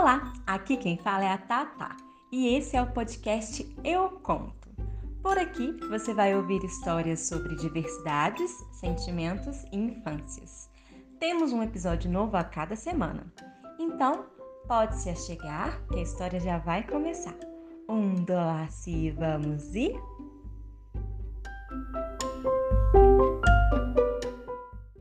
Olá, aqui quem fala é a Tata e esse é o podcast Eu Conto. Por aqui você vai ouvir histórias sobre diversidades, sentimentos e infâncias. Temos um episódio novo a cada semana, então pode se achegar que a história já vai começar. Um dois e vamos ir?